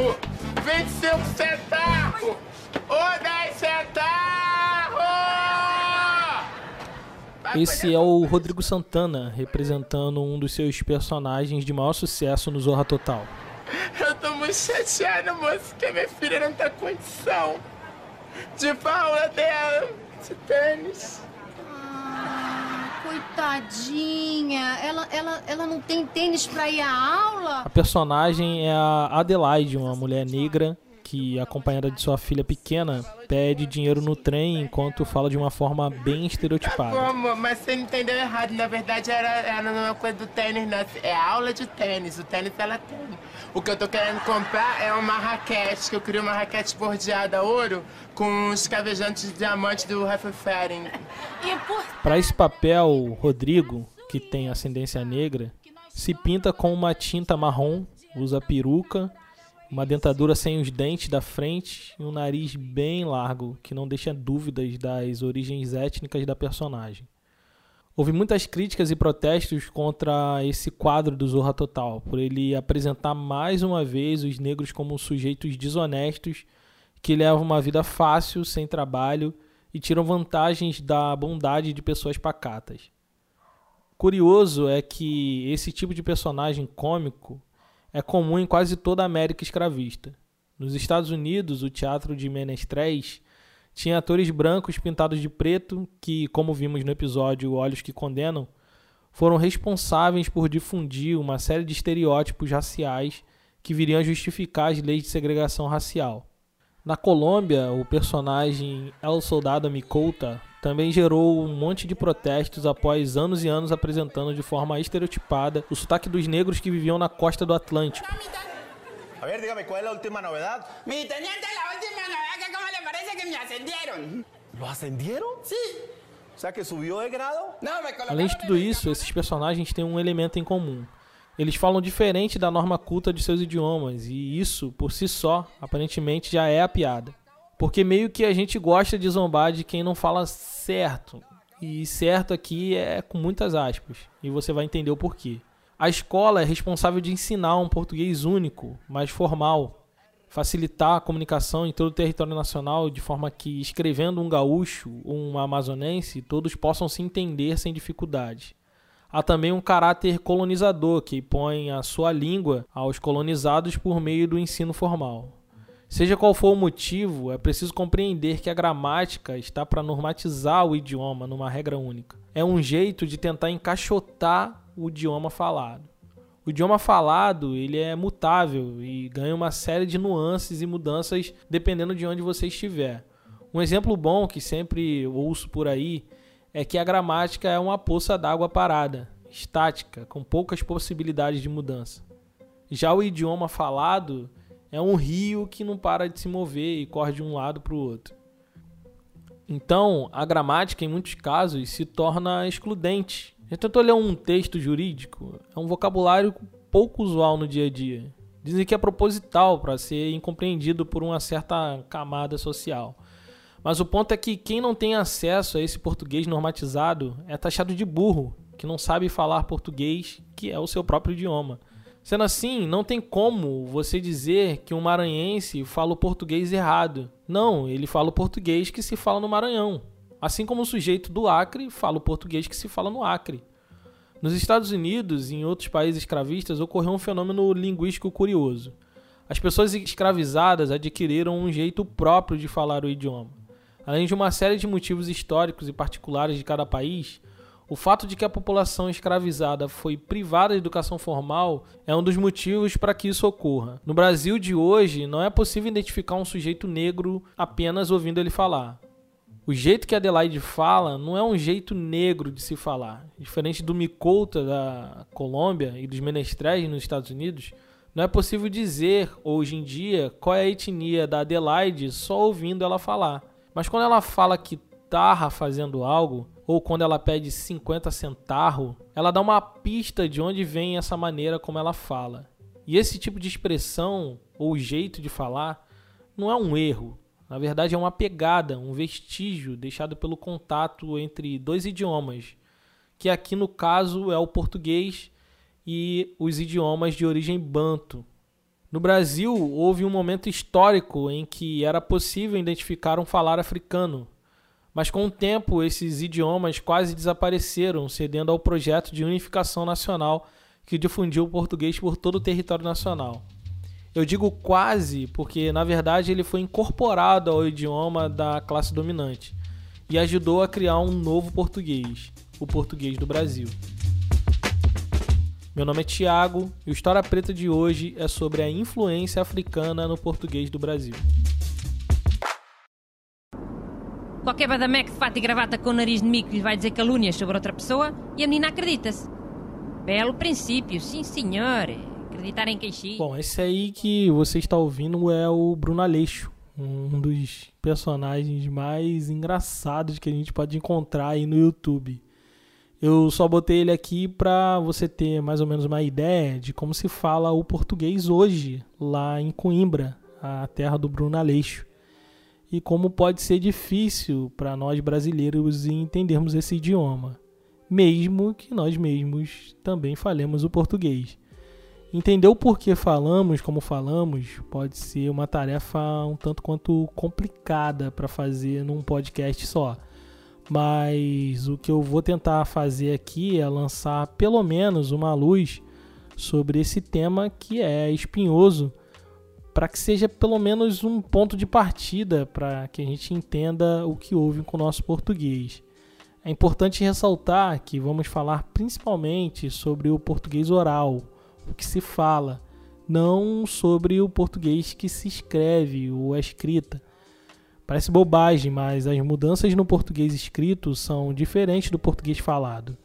centavos! 25 centavos! Ô, 10 centavos! Esse é o Rodrigo Santana, representando um dos seus personagens de maior sucesso no Zorra Total. Eu tô muito chateada, moço, que a minha filha não tá com condição de falar dela, de tênis. Coitadinha. Ela, ela, ela não tem tênis pra ir à aula? A personagem é a Adelaide, uma mulher negra que, acompanhada de sua filha pequena, pede dinheiro no trem enquanto fala de uma forma bem estereotipada. Como? Mas você entendeu errado. Na verdade, era, era uma coisa do tênis, não. É aula de tênis. O tênis ela tem. O que eu tô querendo comprar é uma raquete, que eu queria uma raquete bordeada ouro com os cavejantes de diamante do Raffenfering. por... Para esse papel, Rodrigo, que tem ascendência negra, se pinta com uma tinta marrom, usa peruca uma dentadura sem os dentes da frente e um nariz bem largo, que não deixa dúvidas das origens étnicas da personagem. Houve muitas críticas e protestos contra esse quadro do Zorra Total, por ele apresentar mais uma vez os negros como sujeitos desonestos que levam uma vida fácil, sem trabalho e tiram vantagens da bondade de pessoas pacatas. Curioso é que esse tipo de personagem cômico é comum em quase toda a América escravista. Nos Estados Unidos, o teatro de menestréis tinha atores brancos pintados de preto que, como vimos no episódio Olhos que Condenam, foram responsáveis por difundir uma série de estereótipos raciais que viriam a justificar as leis de segregação racial. Na Colômbia, o personagem El Soldado Micolta também gerou um monte de protestos após anos e anos apresentando de forma estereotipada o sotaque dos negros que viviam na costa do Atlântico. A ver, dígame, ¿cuál es la última? Mi teniente, la última que le parece que me ascendieron. ¿Lo ascendieron? Sí. O sea, que subió de grado? No, me Além de tudo isso, esses personagens têm um elemento em comum. Eles falam diferente da norma culta de seus idiomas, e isso, por si só, aparentemente já é a piada. Porque meio que a gente gosta de zombar de quem não fala certo. E certo aqui é com muitas aspas, e você vai entender o porquê. A escola é responsável de ensinar um português único, mais formal, facilitar a comunicação em todo o território nacional de forma que, escrevendo um gaúcho ou um amazonense, todos possam se entender sem dificuldade. Há também um caráter colonizador que põe a sua língua aos colonizados por meio do ensino formal. Seja qual for o motivo, é preciso compreender que a gramática está para normatizar o idioma numa regra única. É um jeito de tentar encaixotar o idioma falado. O idioma falado ele é mutável e ganha uma série de nuances e mudanças dependendo de onde você estiver. Um exemplo bom que sempre ouço por aí é que a gramática é uma poça d'água parada, estática, com poucas possibilidades de mudança. Já o idioma falado é um rio que não para de se mover e corre de um lado para o outro. Então, a gramática, em muitos casos, se torna excludente. Já tentou ler um texto jurídico? É um vocabulário pouco usual no dia a dia. Dizem que é proposital para ser incompreendido por uma certa camada social. Mas o ponto é que quem não tem acesso a esse português normatizado é taxado de burro, que não sabe falar português, que é o seu próprio idioma. Sendo assim, não tem como você dizer que um maranhense fala o português errado. Não, ele fala o português que se fala no Maranhão. Assim como o sujeito do Acre fala o português que se fala no Acre. Nos Estados Unidos e em outros países escravistas ocorreu um fenômeno linguístico curioso. As pessoas escravizadas adquiriram um jeito próprio de falar o idioma. Além de uma série de motivos históricos e particulares de cada país, o fato de que a população escravizada foi privada de educação formal é um dos motivos para que isso ocorra. No Brasil de hoje, não é possível identificar um sujeito negro apenas ouvindo ele falar. O jeito que Adelaide fala não é um jeito negro de se falar. Diferente do Micolta da Colômbia e dos Menestréis nos Estados Unidos, não é possível dizer hoje em dia qual é a etnia da Adelaide só ouvindo ela falar. Mas quando ela fala que tarra fazendo algo, ou quando ela pede 50 centavos, ela dá uma pista de onde vem essa maneira como ela fala. E esse tipo de expressão ou jeito de falar não é um erro. Na verdade, é uma pegada, um vestígio deixado pelo contato entre dois idiomas, que aqui no caso é o português e os idiomas de origem banto. No Brasil, houve um momento histórico em que era possível identificar um falar africano, mas com o tempo esses idiomas quase desapareceram, cedendo ao projeto de unificação nacional que difundiu o português por todo o território nacional. Eu digo quase porque, na verdade, ele foi incorporado ao idioma da classe dominante e ajudou a criar um novo português, o português do Brasil. Meu nome é Tiago e o História Preta de hoje é sobre a influência africana no português do Brasil. Qualquer badameque de fato e gravata com o nariz de mico lhe vai dizer calúnias sobre outra pessoa e a menina acredita-se. Belo princípio, sim senhor. Acreditar em quem xi. Bom, esse aí que você está ouvindo é o Bruno Aleixo, um dos personagens mais engraçados que a gente pode encontrar aí no YouTube. Eu só botei ele aqui para você ter mais ou menos uma ideia de como se fala o português hoje lá em Coimbra, a terra do Bruno Aleixo. E como pode ser difícil para nós brasileiros entendermos esse idioma, mesmo que nós mesmos também falemos o português. Entender o porquê falamos como falamos pode ser uma tarefa um tanto quanto complicada para fazer num podcast só mas o que eu vou tentar fazer aqui é lançar pelo menos uma luz sobre esse tema que é espinhoso, para que seja pelo menos um ponto de partida para que a gente entenda o que houve com o nosso português. É importante ressaltar que vamos falar principalmente sobre o português oral, o que se fala, não sobre o português que se escreve ou é escrita Parece bobagem, mas as mudanças no português escrito são diferentes do português falado.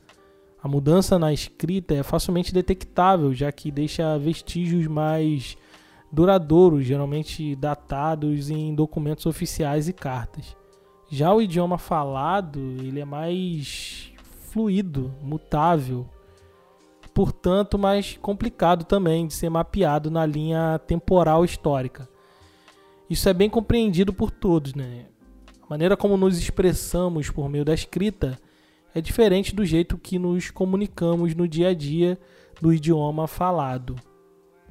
A mudança na escrita é facilmente detectável, já que deixa vestígios mais duradouros, geralmente datados em documentos oficiais e cartas. Já o idioma falado, ele é mais fluido, mutável, portanto mais complicado também de ser mapeado na linha temporal histórica. Isso é bem compreendido por todos, né? A maneira como nos expressamos por meio da escrita é diferente do jeito que nos comunicamos no dia a dia no idioma falado.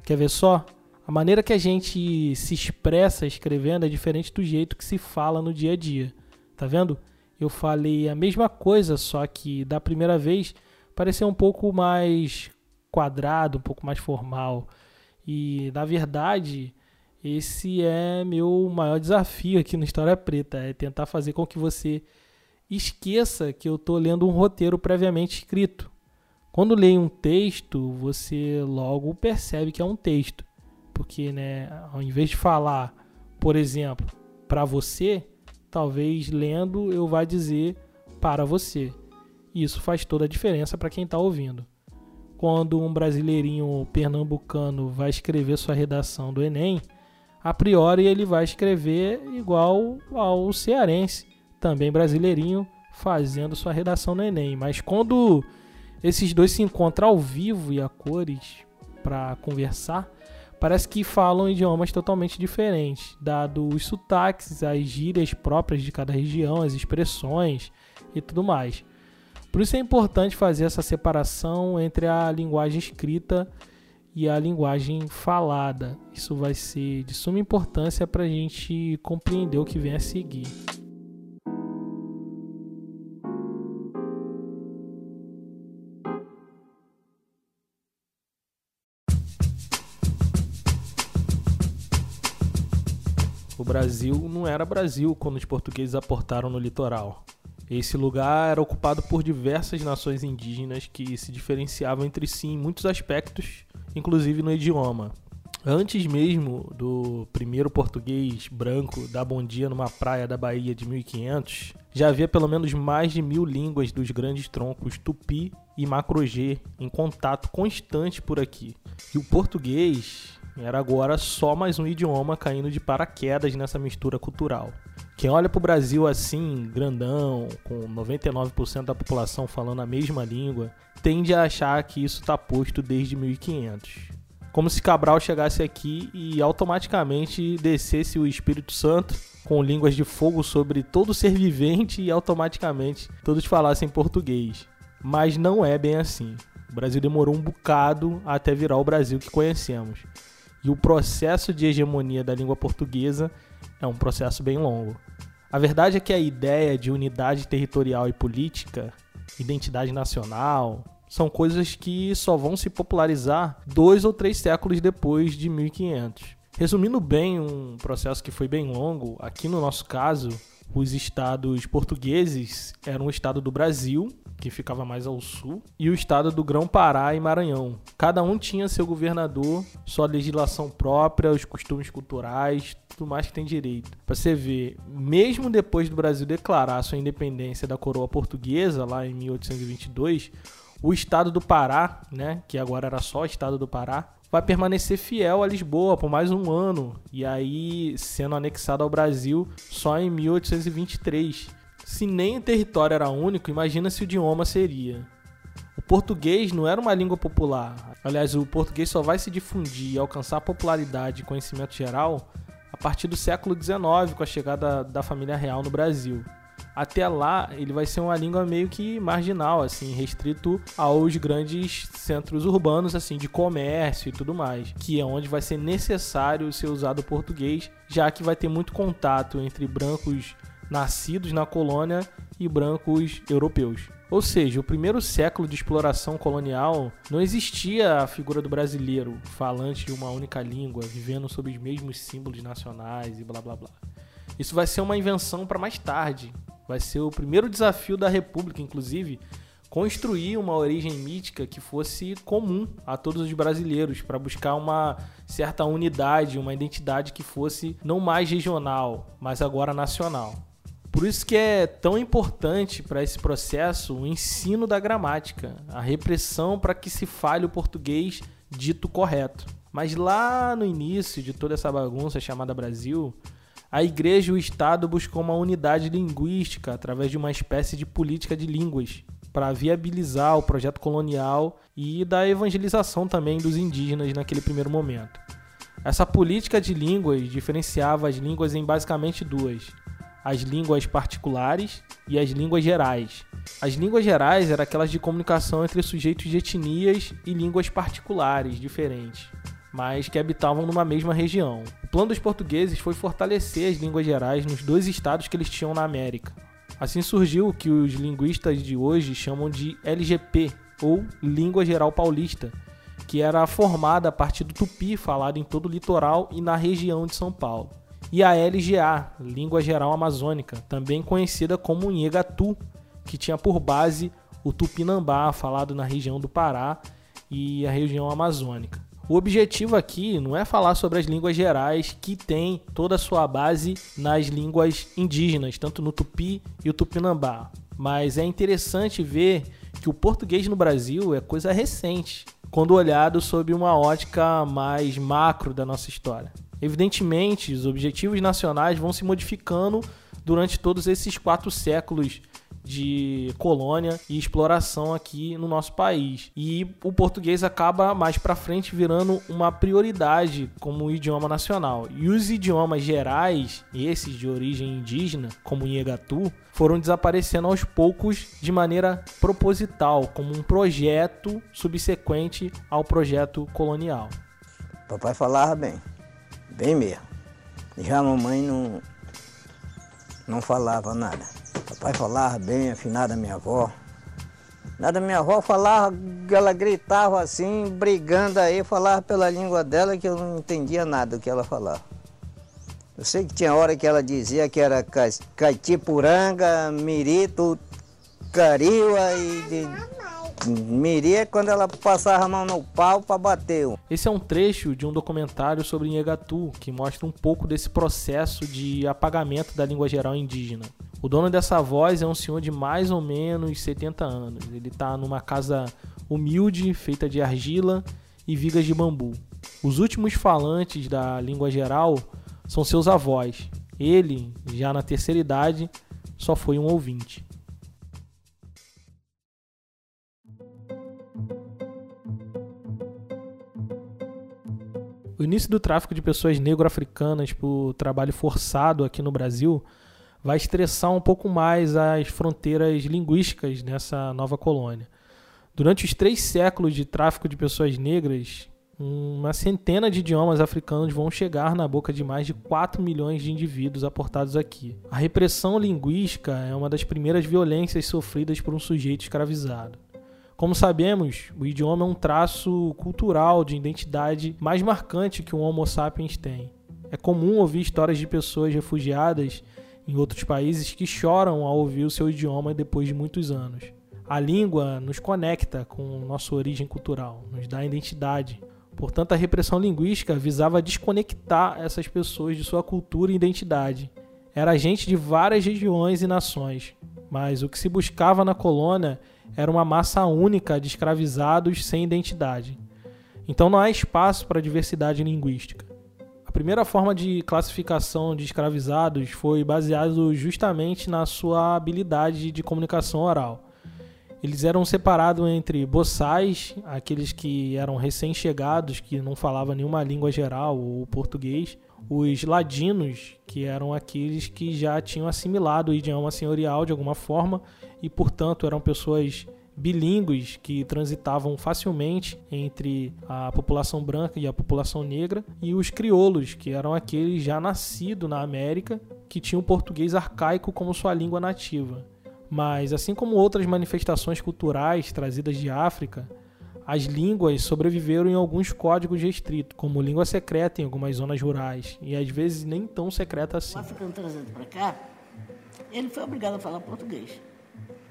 Quer ver só? A maneira que a gente se expressa escrevendo é diferente do jeito que se fala no dia a dia. Tá vendo? Eu falei a mesma coisa, só que da primeira vez pareceu um pouco mais quadrado, um pouco mais formal. E na verdade, esse é meu maior desafio aqui no História Preta, é tentar fazer com que você esqueça que eu estou lendo um roteiro previamente escrito. Quando leio um texto, você logo percebe que é um texto, porque, né, ao invés de falar, por exemplo, para você, talvez lendo eu vá dizer para você. Isso faz toda a diferença para quem está ouvindo. Quando um brasileirinho pernambucano vai escrever sua redação do Enem, a priori ele vai escrever igual ao cearense, também brasileirinho, fazendo sua redação no Enem. Mas quando esses dois se encontram ao vivo e a cores para conversar, parece que falam idiomas totalmente diferentes, dado os sotaques, as gírias próprias de cada região, as expressões e tudo mais. Por isso é importante fazer essa separação entre a linguagem escrita e a linguagem falada. Isso vai ser de suma importância para a gente compreender o que vem a seguir. Brasil não era Brasil quando os portugueses aportaram no litoral. Esse lugar era ocupado por diversas nações indígenas que se diferenciavam entre si em muitos aspectos inclusive no idioma. Antes mesmo do primeiro português branco dar bom dia numa praia da Bahia de 1500, já havia pelo menos mais de mil línguas dos grandes troncos tupi e macrogê em contato constante por aqui. E o português era agora só mais um idioma caindo de paraquedas nessa mistura cultural. Quem olha para o Brasil assim, grandão, com 99% da população falando a mesma língua, tende a achar que isso está posto desde 1500. Como se Cabral chegasse aqui e automaticamente descesse o Espírito Santo com línguas de fogo sobre todo ser vivente e automaticamente todos falassem português. Mas não é bem assim. O Brasil demorou um bocado até virar o Brasil que conhecemos. E o processo de hegemonia da língua portuguesa é um processo bem longo. A verdade é que a ideia de unidade territorial e política, identidade nacional, são coisas que só vão se popularizar dois ou três séculos depois de 1500. Resumindo bem um processo que foi bem longo, aqui no nosso caso, os estados portugueses eram o estado do Brasil, que ficava mais ao sul, e o estado do Grão-Pará e Maranhão. Cada um tinha seu governador, sua legislação própria, os costumes culturais, tudo mais que tem direito. Para você ver, mesmo depois do Brasil declarar sua independência da coroa portuguesa, lá em 1822, o estado do Pará, né, que agora era só o estado do Pará, vai permanecer fiel a Lisboa por mais um ano, e aí sendo anexado ao Brasil só em 1823. Se nem o território era único, imagina se o idioma seria. O português não era uma língua popular. Aliás, o português só vai se difundir e alcançar popularidade e conhecimento geral a partir do século XIX, com a chegada da família real no Brasil. Até lá, ele vai ser uma língua meio que marginal, assim, restrito aos grandes centros urbanos, assim, de comércio e tudo mais, que é onde vai ser necessário ser usado o português, já que vai ter muito contato entre brancos nascidos na colônia e brancos europeus. Ou seja, o primeiro século de exploração colonial não existia a figura do brasileiro falante de uma única língua, vivendo sob os mesmos símbolos nacionais e blá blá blá. Isso vai ser uma invenção para mais tarde. Vai ser o primeiro desafio da República, inclusive, construir uma origem mítica que fosse comum a todos os brasileiros, para buscar uma certa unidade, uma identidade que fosse não mais regional, mas agora nacional. Por isso que é tão importante para esse processo o ensino da gramática, a repressão para que se fale o português dito correto. Mas lá no início de toda essa bagunça chamada Brasil, a igreja e o Estado buscou uma unidade linguística através de uma espécie de política de línguas para viabilizar o projeto colonial e da evangelização também dos indígenas naquele primeiro momento. Essa política de línguas diferenciava as línguas em basicamente duas: as línguas particulares e as línguas gerais. As línguas gerais eram aquelas de comunicação entre sujeitos de etnias e línguas particulares diferentes, mas que habitavam numa mesma região. O plano dos portugueses foi fortalecer as línguas gerais nos dois estados que eles tinham na América. Assim surgiu o que os linguistas de hoje chamam de LGP, ou Língua Geral Paulista, que era formada a partir do tupi falado em todo o litoral e na região de São Paulo e a LGA, Língua Geral Amazônica, também conhecida como Nhegatu, que tinha por base o Tupinambá, falado na região do Pará e a região amazônica. O objetivo aqui não é falar sobre as línguas gerais que têm toda a sua base nas línguas indígenas, tanto no tupi e o tupinambá, mas é interessante ver que o português no Brasil é coisa recente, quando olhado sob uma ótica mais macro da nossa história. Evidentemente, os objetivos nacionais vão se modificando durante todos esses quatro séculos de colônia e exploração aqui no nosso país. E o português acaba mais para frente virando uma prioridade como idioma nacional. E os idiomas gerais, esses de origem indígena, como o Nhegatu, foram desaparecendo aos poucos de maneira proposital, como um projeto subsequente ao projeto colonial. Papai falava bem. Bem mesmo. Já a mamãe não, não falava nada. Papai falava bem, afinado a minha avó. Nada, minha avó falava, ela gritava assim, brigando aí, falava pela língua dela que eu não entendia nada do que ela falava. Eu sei que tinha hora que ela dizia que era caitipuranga, mirito, cariua e de, Miria é quando ela passava a mão no pau para bater. Esse é um trecho de um documentário sobre Nhegatu, que mostra um pouco desse processo de apagamento da língua geral indígena. O dono dessa voz é um senhor de mais ou menos 70 anos. Ele está numa casa humilde, feita de argila e vigas de bambu. Os últimos falantes da língua geral são seus avós. Ele, já na terceira idade, só foi um ouvinte. O início do tráfico de pessoas negro-africanas por trabalho forçado aqui no Brasil vai estressar um pouco mais as fronteiras linguísticas nessa nova colônia. Durante os três séculos de tráfico de pessoas negras, uma centena de idiomas africanos vão chegar na boca de mais de 4 milhões de indivíduos aportados aqui. A repressão linguística é uma das primeiras violências sofridas por um sujeito escravizado. Como sabemos, o idioma é um traço cultural de identidade mais marcante que um Homo sapiens tem. É comum ouvir histórias de pessoas refugiadas em outros países que choram ao ouvir o seu idioma depois de muitos anos. A língua nos conecta com nossa origem cultural, nos dá identidade, Portanto, a repressão linguística visava desconectar essas pessoas de sua cultura e identidade. Era gente de várias regiões e nações, mas o que se buscava na colônia era uma massa única de escravizados sem identidade. Então não há espaço para diversidade linguística. Primeira forma de classificação de escravizados foi baseado justamente na sua habilidade de comunicação oral. Eles eram separados entre boçais, aqueles que eram recém-chegados, que não falavam nenhuma língua geral ou português, os ladinos, que eram aqueles que já tinham assimilado o idioma senhorial de alguma forma e, portanto, eram pessoas bilíngues que transitavam facilmente entre a população branca e a população negra, e os crioulos, que eram aqueles já nascidos na América que tinham português arcaico como sua língua nativa. Mas, assim como outras manifestações culturais trazidas de África, as línguas sobreviveram em alguns códigos restritos, como língua secreta em algumas zonas rurais, e às vezes nem tão secreta assim. O africano trazendo para cá, ele foi obrigado a falar português.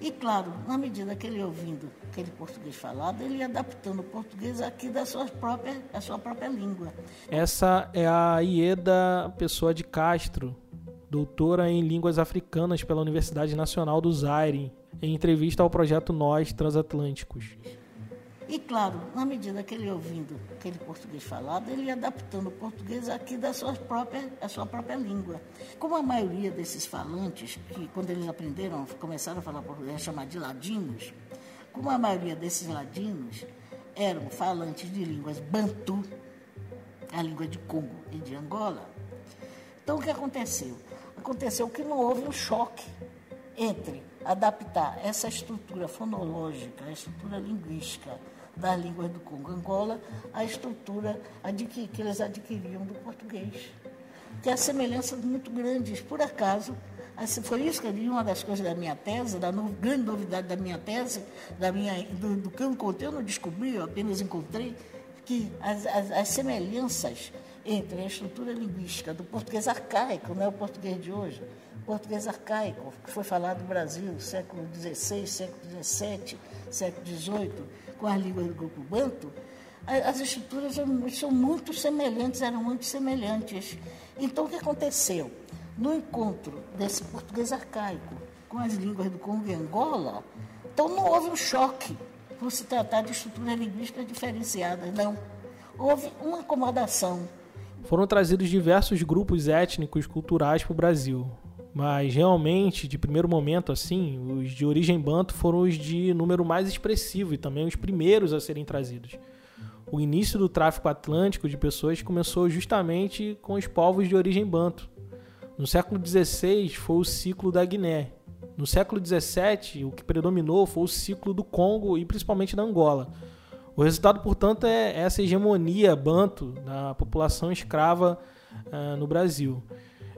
E claro, na medida que ele ouvindo aquele português falado, ele ia adaptando o português aqui da sua própria, da sua própria língua. Essa é a Ieda Pessoa de Castro, doutora em línguas africanas pela Universidade Nacional do Zaire, em entrevista ao projeto Nós Transatlânticos. E claro, na medida que ele ouvindo aquele português falado, ele ia adaptando o português aqui da sua própria, da sua própria língua. Como a maioria desses falantes, que quando eles aprenderam, começaram a falar português, chamar de ladinos, como a maioria desses ladinos eram falantes de línguas bantu, a língua de Congo e de Angola, então o que aconteceu? aconteceu que não houve um choque entre adaptar essa estrutura fonológica, a estrutura linguística das línguas do Congo Angola, à estrutura que eles adquiriam do português. Que há semelhanças muito grandes. Por acaso, foi isso que uma das coisas da minha tese, da no, grande novidade da minha tese, da minha, do, do que eu encontrei, eu não descobri, eu apenas encontrei, que as, as, as semelhanças entre a estrutura linguística do português arcaico, não é o português de hoje, português arcaico, que foi falado no Brasil, século XVI, século XVII, século XVIII, com as línguas do grupo banto, as estruturas são muito semelhantes, eram muito semelhantes. Então, o que aconteceu? No encontro desse português arcaico com as línguas do Congo e Angola, então não houve um choque por se tratar de estruturas linguísticas diferenciadas, não. Houve uma acomodação foram trazidos diversos grupos étnicos culturais para o Brasil. Mas realmente, de primeiro momento, assim, os de origem banto foram os de número mais expressivo e também os primeiros a serem trazidos. O início do tráfico atlântico de pessoas começou justamente com os povos de origem banto. No século XVI foi o ciclo da Guiné. No século XVII, o que predominou foi o ciclo do Congo e principalmente da Angola o resultado, portanto, é essa hegemonia banto da população escrava uh, no Brasil.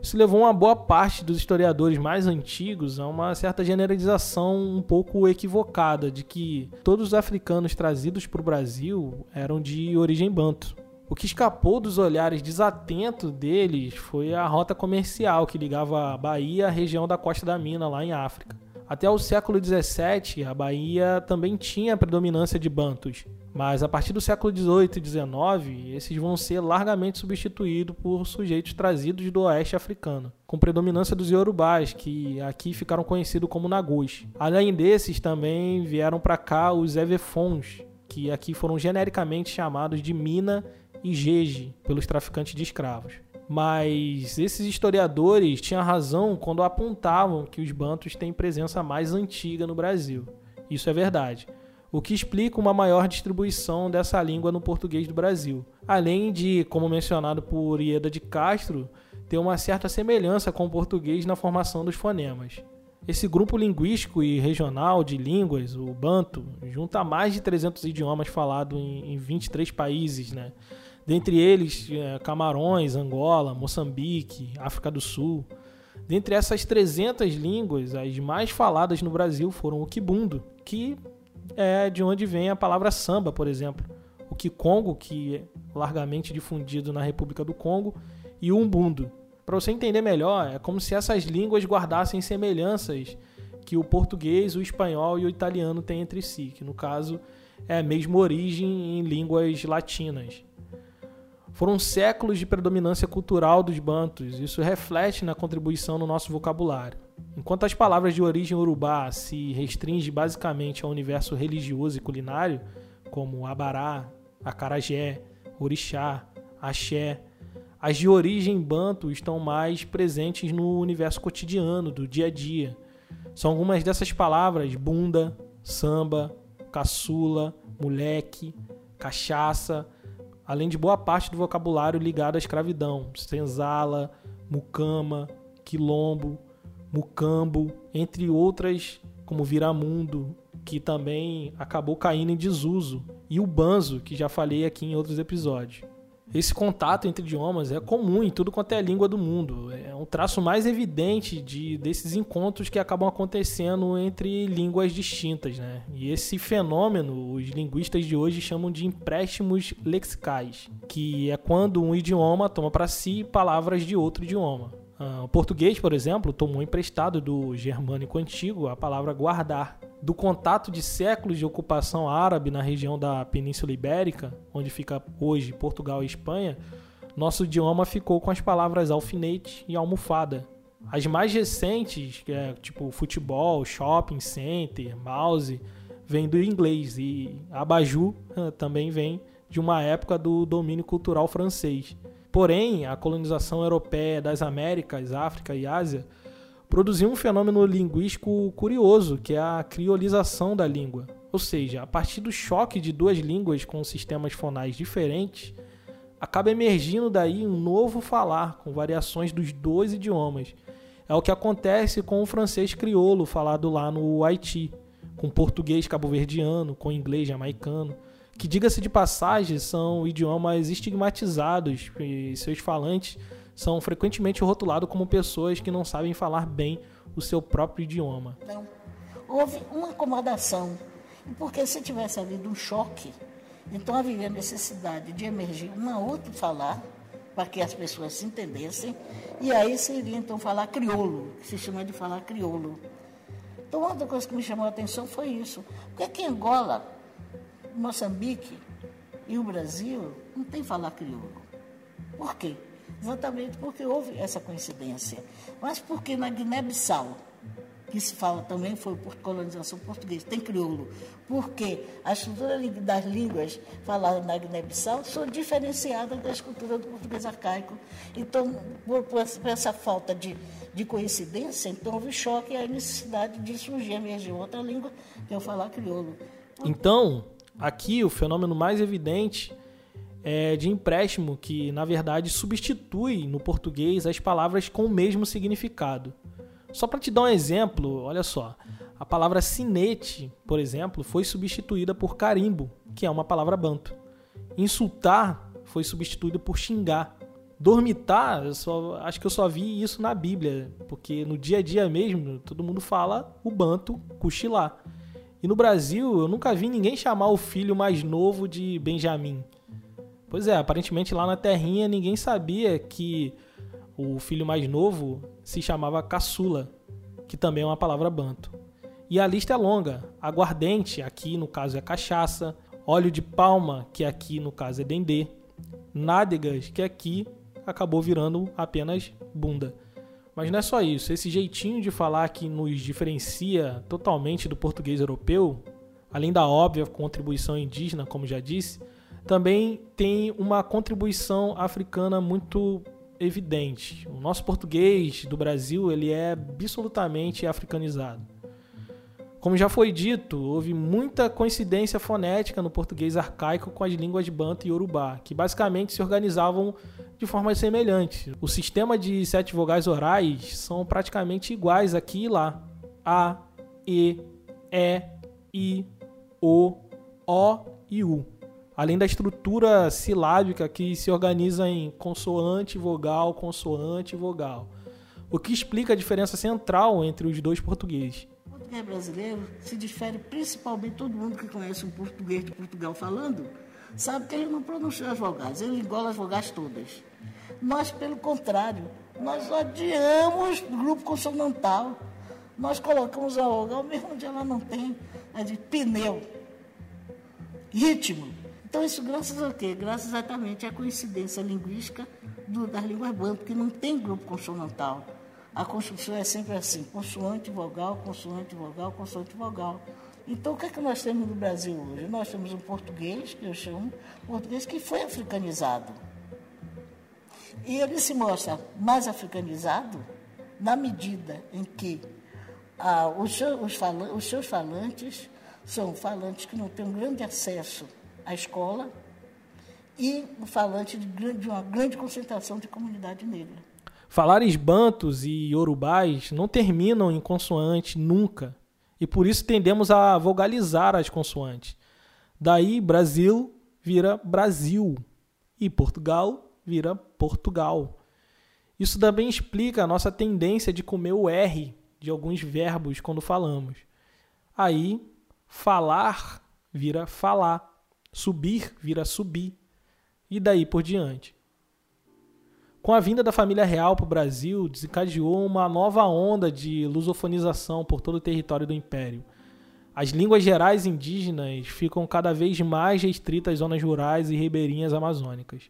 Isso levou uma boa parte dos historiadores mais antigos a uma certa generalização um pouco equivocada de que todos os africanos trazidos para o Brasil eram de origem banto. O que escapou dos olhares desatentos deles foi a rota comercial que ligava a Bahia à região da Costa da Mina, lá em África. Até o século XVII, a Bahia também tinha predominância de bantos, mas a partir do século XVIII e XIX, esses vão ser largamente substituídos por sujeitos trazidos do oeste africano, com predominância dos iorubás, que aqui ficaram conhecidos como nagus. Além desses, também vieram para cá os evefons, que aqui foram genericamente chamados de mina e jeje pelos traficantes de escravos. Mas esses historiadores tinham razão quando apontavam que os bantos têm presença mais antiga no Brasil. Isso é verdade. O que explica uma maior distribuição dessa língua no português do Brasil. Além de, como mencionado por Ieda de Castro, ter uma certa semelhança com o português na formação dos fonemas. Esse grupo linguístico e regional de línguas, o Banto, junta mais de 300 idiomas falados em, em 23 países, né? Dentre eles, é, Camarões, Angola, Moçambique, África do Sul. Dentre essas 300 línguas, as mais faladas no Brasil foram o Kibundo, que é de onde vem a palavra samba, por exemplo. O Kikongo, que é largamente difundido na República do Congo, e o Umbundo. Para você entender melhor, é como se essas línguas guardassem semelhanças que o português, o espanhol e o italiano têm entre si, que no caso é a mesma origem em línguas latinas. Foram séculos de predominância cultural dos bantos, isso reflete na contribuição no nosso vocabulário. Enquanto as palavras de origem urubá se restringem basicamente ao universo religioso e culinário, como abará, acarajé, orixá, axé, as de origem banto estão mais presentes no universo cotidiano, do dia a dia. São algumas dessas palavras: bunda, samba, caçula, moleque, cachaça, além de boa parte do vocabulário ligado à escravidão, senzala, mucama, quilombo, mucambo, entre outras como viramundo, que também acabou caindo em desuso, e o banzo, que já falei aqui em outros episódios. Esse contato entre idiomas é comum em tudo quanto é língua do mundo. É um traço mais evidente de, desses encontros que acabam acontecendo entre línguas distintas. Né? E esse fenômeno os linguistas de hoje chamam de empréstimos lexicais, que é quando um idioma toma para si palavras de outro idioma. Uh, o português, por exemplo, tomou emprestado do germânico antigo a palavra guardar, do contato de séculos de ocupação árabe na região da Península Ibérica, onde fica hoje Portugal e Espanha, nosso idioma ficou com as palavras alfinete e almofada. As mais recentes, é tipo futebol, shopping center, mouse, vêm do inglês e abajur também vem de uma época do domínio cultural francês. Porém, a colonização europeia das Américas, África e Ásia produziu um fenômeno linguístico curioso, que é a criolização da língua. Ou seja, a partir do choque de duas línguas com sistemas fonais diferentes, acaba emergindo daí um novo falar com variações dos dois idiomas. É o que acontece com o francês crioulo falado lá no Haiti, com português cabo-verdiano, com inglês jamaicano, que diga-se de passagem são idiomas estigmatizados e seus falantes são frequentemente rotulados como pessoas que não sabem falar bem o seu próprio idioma. Não. Houve uma acomodação, porque se tivesse havido um choque, então havia necessidade de emergir uma outra falar para que as pessoas se entendessem, e aí seria então falar crioulo, que se chama de falar crioulo. Então, outra coisa que me chamou a atenção foi isso, porque aqui em Angola, Moçambique e o Brasil não tem falar crioulo. Por quê? Exatamente porque houve essa coincidência. Mas porque na Guiné-Bissau, que se fala também foi por colonização portuguesa, tem crioulo, porque a estrutura das línguas faladas na Guiné-Bissau são diferenciadas da estrutura do português arcaico. Então, por, por essa falta de, de coincidência, então houve choque e a necessidade de surgir, emergir outra língua, que é o falar crioulo. Então, aqui o fenômeno mais evidente é, de empréstimo que, na verdade, substitui no português as palavras com o mesmo significado. Só para te dar um exemplo, olha só. A palavra sinete, por exemplo, foi substituída por carimbo, que é uma palavra banto. Insultar foi substituído por xingar. Dormitar, só, acho que eu só vi isso na Bíblia, porque no dia a dia mesmo todo mundo fala o banto cochilar. E no Brasil eu nunca vi ninguém chamar o filho mais novo de Benjamin. Pois é, aparentemente lá na terrinha ninguém sabia que o filho mais novo se chamava caçula, que também é uma palavra banto. E a lista é longa. Aguardente, aqui no caso é cachaça, óleo de palma, que aqui no caso é dendê, nádegas, que aqui acabou virando apenas bunda. Mas não é só isso, esse jeitinho de falar que nos diferencia totalmente do português europeu, além da óbvia contribuição indígena, como já disse, também tem uma contribuição africana muito evidente. O nosso português do Brasil ele é absolutamente africanizado. Como já foi dito, houve muita coincidência fonética no português arcaico com as línguas banto e urubá, que basicamente se organizavam de forma semelhante. O sistema de sete vogais orais são praticamente iguais aqui e lá. A, E, E, I, O, O e U. Além da estrutura silábica que se organiza em consoante, vogal, consoante, vogal. O que explica a diferença central entre os dois portugueses. O português brasileiro se difere principalmente, todo mundo que conhece um português de Portugal falando, sabe que ele não pronuncia as vogais, ele engola as vogais todas. Nós, pelo contrário, nós odiamos grupo consonantal. Nós colocamos a vogal mesmo onde ela não tem, é de pneu, ritmo. Então, isso graças a quê? Graças exatamente à coincidência linguística do, das línguas banto, que não tem grupo consonantal. A construção é sempre assim, consoante, vogal, consoante, vogal, consoante, vogal. Então, o que é que nós temos no Brasil hoje? Nós temos um português, que eu chamo, português que foi africanizado. E ele se mostra mais africanizado na medida em que ah, os, seus, os, os seus falantes são falantes que não têm um grande acesso à escola e o falante de, grande, de uma grande concentração de comunidade negra. Falares bantos e yorubais não terminam em consoante nunca, e por isso tendemos a vogalizar as consoantes. Daí Brasil vira Brasil e Portugal vira Portugal. Isso também explica a nossa tendência de comer o R de alguns verbos quando falamos. Aí, falar vira falar, subir vira subir, e daí por diante. Com a vinda da família real para o Brasil, desencadeou uma nova onda de lusofonização por todo o território do Império. As línguas gerais indígenas ficam cada vez mais restritas às zonas rurais e ribeirinhas amazônicas,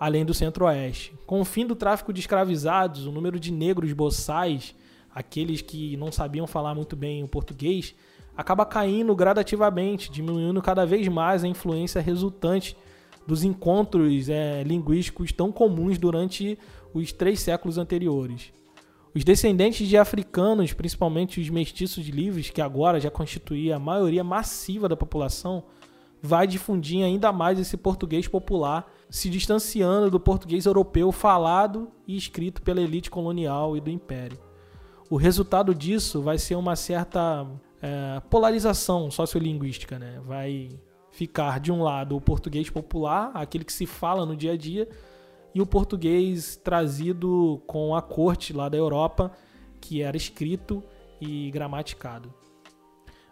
além do centro-oeste. Com o fim do tráfico de escravizados, o número de negros boçais, aqueles que não sabiam falar muito bem o português, acaba caindo gradativamente, diminuindo cada vez mais a influência resultante dos encontros é, linguísticos tão comuns durante os três séculos anteriores. Os descendentes de africanos, principalmente os mestiços livres, que agora já constituía a maioria massiva da população, vai difundir ainda mais esse português popular, se distanciando do português europeu falado e escrito pela elite colonial e do império. O resultado disso vai ser uma certa é, polarização sociolinguística, né? Vai ficar de um lado o português popular, aquele que se fala no dia a dia, e o português trazido com a corte lá da Europa, que era escrito e gramaticado.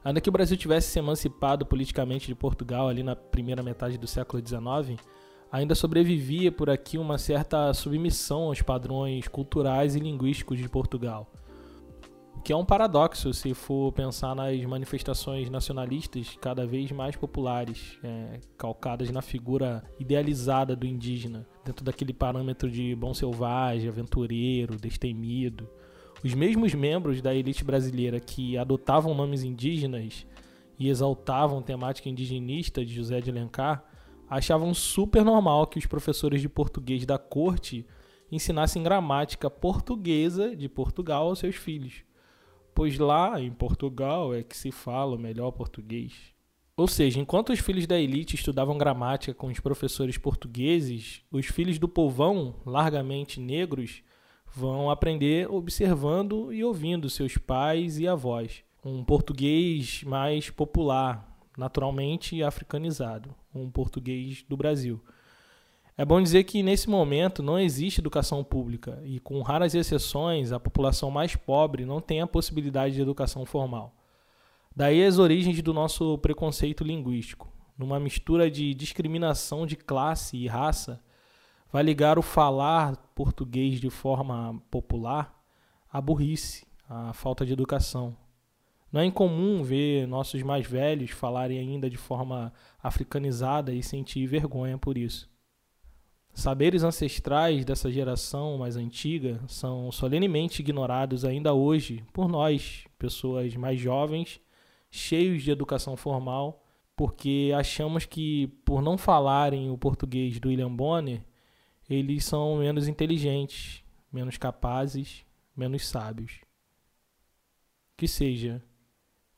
Ainda que o Brasil tivesse se emancipado politicamente de Portugal ali na primeira metade do século XIX, ainda sobrevivia por aqui uma certa submissão aos padrões culturais e linguísticos de Portugal que é um paradoxo se for pensar nas manifestações nacionalistas cada vez mais populares, é, calcadas na figura idealizada do indígena, dentro daquele parâmetro de bom selvagem, aventureiro, destemido. Os mesmos membros da elite brasileira que adotavam nomes indígenas e exaltavam temática indigenista de José de Alencar achavam super normal que os professores de português da corte ensinassem gramática portuguesa de Portugal aos seus filhos pois lá em Portugal é que se fala o melhor português. Ou seja, enquanto os filhos da elite estudavam gramática com os professores portugueses, os filhos do povão, largamente negros, vão aprender observando e ouvindo seus pais e avós. Um português mais popular, naturalmente africanizado, um português do Brasil. É bom dizer que nesse momento não existe educação pública e, com raras exceções, a população mais pobre não tem a possibilidade de educação formal. Daí as origens do nosso preconceito linguístico. Numa mistura de discriminação de classe e raça, vai ligar o falar português de forma popular à burrice, à falta de educação. Não é incomum ver nossos mais velhos falarem ainda de forma africanizada e sentir vergonha por isso. Saberes ancestrais dessa geração mais antiga são solenemente ignorados ainda hoje por nós, pessoas mais jovens, cheios de educação formal, porque achamos que, por não falarem o português do William Bonner, eles são menos inteligentes, menos capazes, menos sábios. Que seja,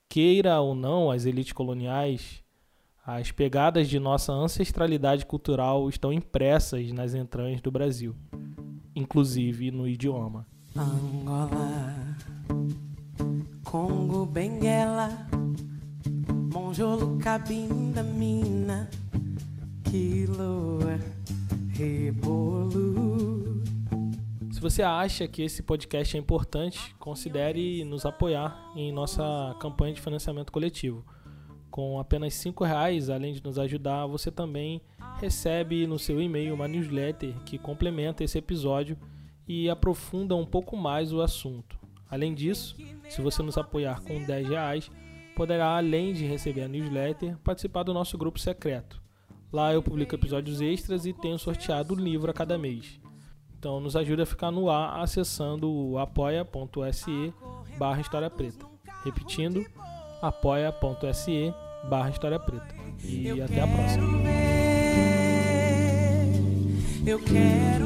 queira ou não as elites coloniais as pegadas de nossa ancestralidade cultural estão impressas nas entranhas do Brasil, inclusive no idioma. Angola, Congo, Benguela, Monjolo, Cabinda, Mina, Quiloa, Rebolo. Se você acha que esse podcast é importante, considere nos apoiar em nossa campanha de financiamento coletivo. Com apenas R$ reais, além de nos ajudar, você também recebe no seu e-mail uma newsletter que complementa esse episódio e aprofunda um pouco mais o assunto. Além disso, se você nos apoiar com R$ reais, poderá, além de receber a newsletter, participar do nosso grupo secreto. Lá eu publico episódios extras e tenho sorteado um livro a cada mês. Então nos ajude a ficar no ar acessando o apoia.se barra. Repetindo, apoia.se barra História Preta. E Eu até a próxima. ver, Eu quero